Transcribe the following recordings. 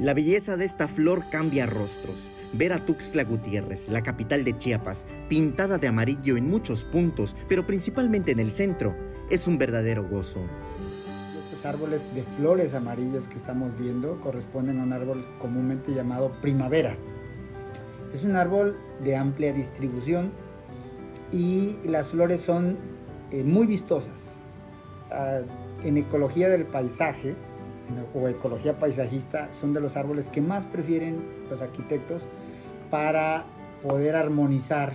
La belleza de esta flor cambia rostros. Ver a Tuxtla Gutiérrez, la capital de Chiapas, pintada de amarillo en muchos puntos, pero principalmente en el centro, es un verdadero gozo. Estos árboles de flores amarillas que estamos viendo corresponden a un árbol comúnmente llamado primavera. Es un árbol de amplia distribución y las flores son eh, muy vistosas. Ah, en ecología del paisaje, o ecología paisajista son de los árboles que más prefieren los arquitectos para poder armonizar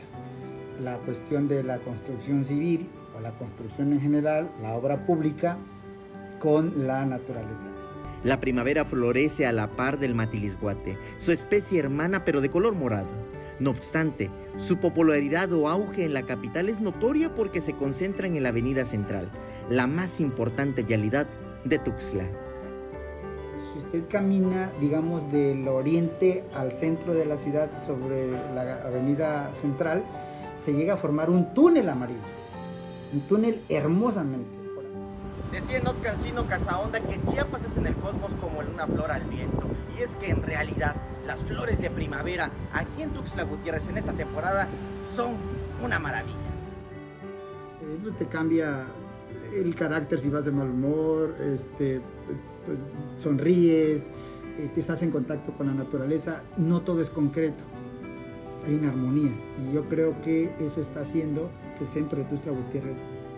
la cuestión de la construcción civil o la construcción en general, la obra pública, con la naturaleza. La primavera florece a la par del matilisguate, su especie hermana pero de color morado. No obstante, su popularidad o auge en la capital es notoria porque se concentran en la avenida central, la más importante vialidad de Tuxtla si usted camina, digamos, del oriente al centro de la ciudad sobre la avenida central, se llega a formar un túnel amarillo. Un túnel hermosamente. Decía Not Cancino Casaonda que Chiapas es en el cosmos como una flor al viento. Y es que en realidad las flores de primavera aquí en Tuxtla Gutiérrez en esta temporada son una maravilla. Eh, te cambia el carácter si vas de mal humor, este, pues, sonríes, eh, te estás en contacto con la naturaleza, no todo es concreto, hay una armonía y yo creo que eso está haciendo que el centro de Tuzla Gutiérrez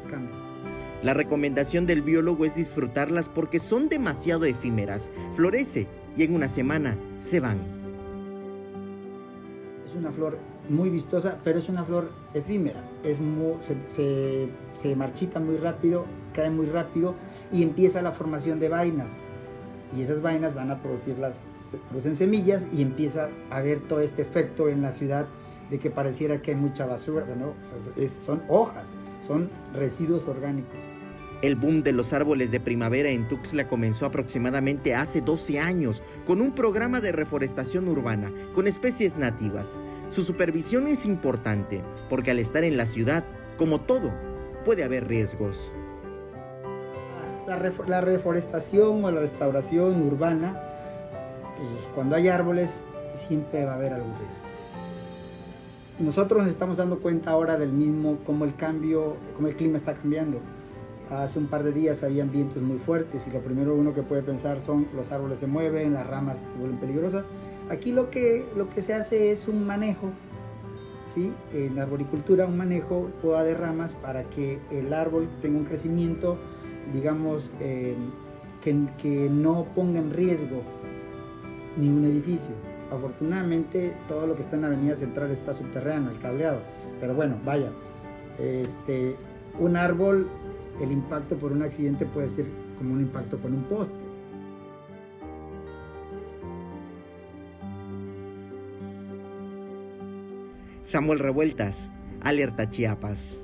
cambie. La recomendación del biólogo es disfrutarlas porque son demasiado efímeras, florece y en una semana se van. Es una flor muy vistosa, pero es una flor efímera, es se, marchita muy rápido, cae muy rápido y empieza la formación de vainas. Y esas vainas van a producir las, producen semillas y empieza a haber todo este efecto en la ciudad de que pareciera que hay mucha basura. Bueno, son hojas, son residuos orgánicos. El boom de los árboles de primavera en Tuxtla comenzó aproximadamente hace 12 años con un programa de reforestación urbana con especies nativas. Su supervisión es importante porque al estar en la ciudad, como todo, puede haber riesgos la, reforestación o la restauración urbana, eh, cuando hay árboles, siempre va a haber algún riesgo. Nosotros nos estamos dando cuenta ahora del mismo, cómo el cambio, cómo el clima está cambiando. Hace un par de días habían vientos muy fuertes y lo primero uno que puede pensar son los árboles se mueven, las ramas se vuelven peligrosas. Aquí lo que, lo que se hace es un manejo, ¿sí? en arboricultura, un manejo poda de ramas para que el árbol tenga un crecimiento digamos, eh, que, no ponga en riesgo ni un edificio. Afortunadamente todo lo que está en la avenida central está subterráneo, el cableado. Pero bueno, vaya, este, un árbol, el impacto por un accidente puede ser como un impacto con un poste. Samuel Revueltas, Alerta Chiapas.